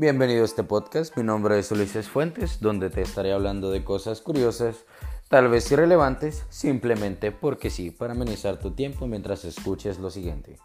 Bienvenido a este podcast, mi nombre es Ulises Fuentes, donde te estaré hablando de cosas curiosas, tal vez irrelevantes, simplemente porque sí, para amenizar tu tiempo mientras escuches lo siguiente.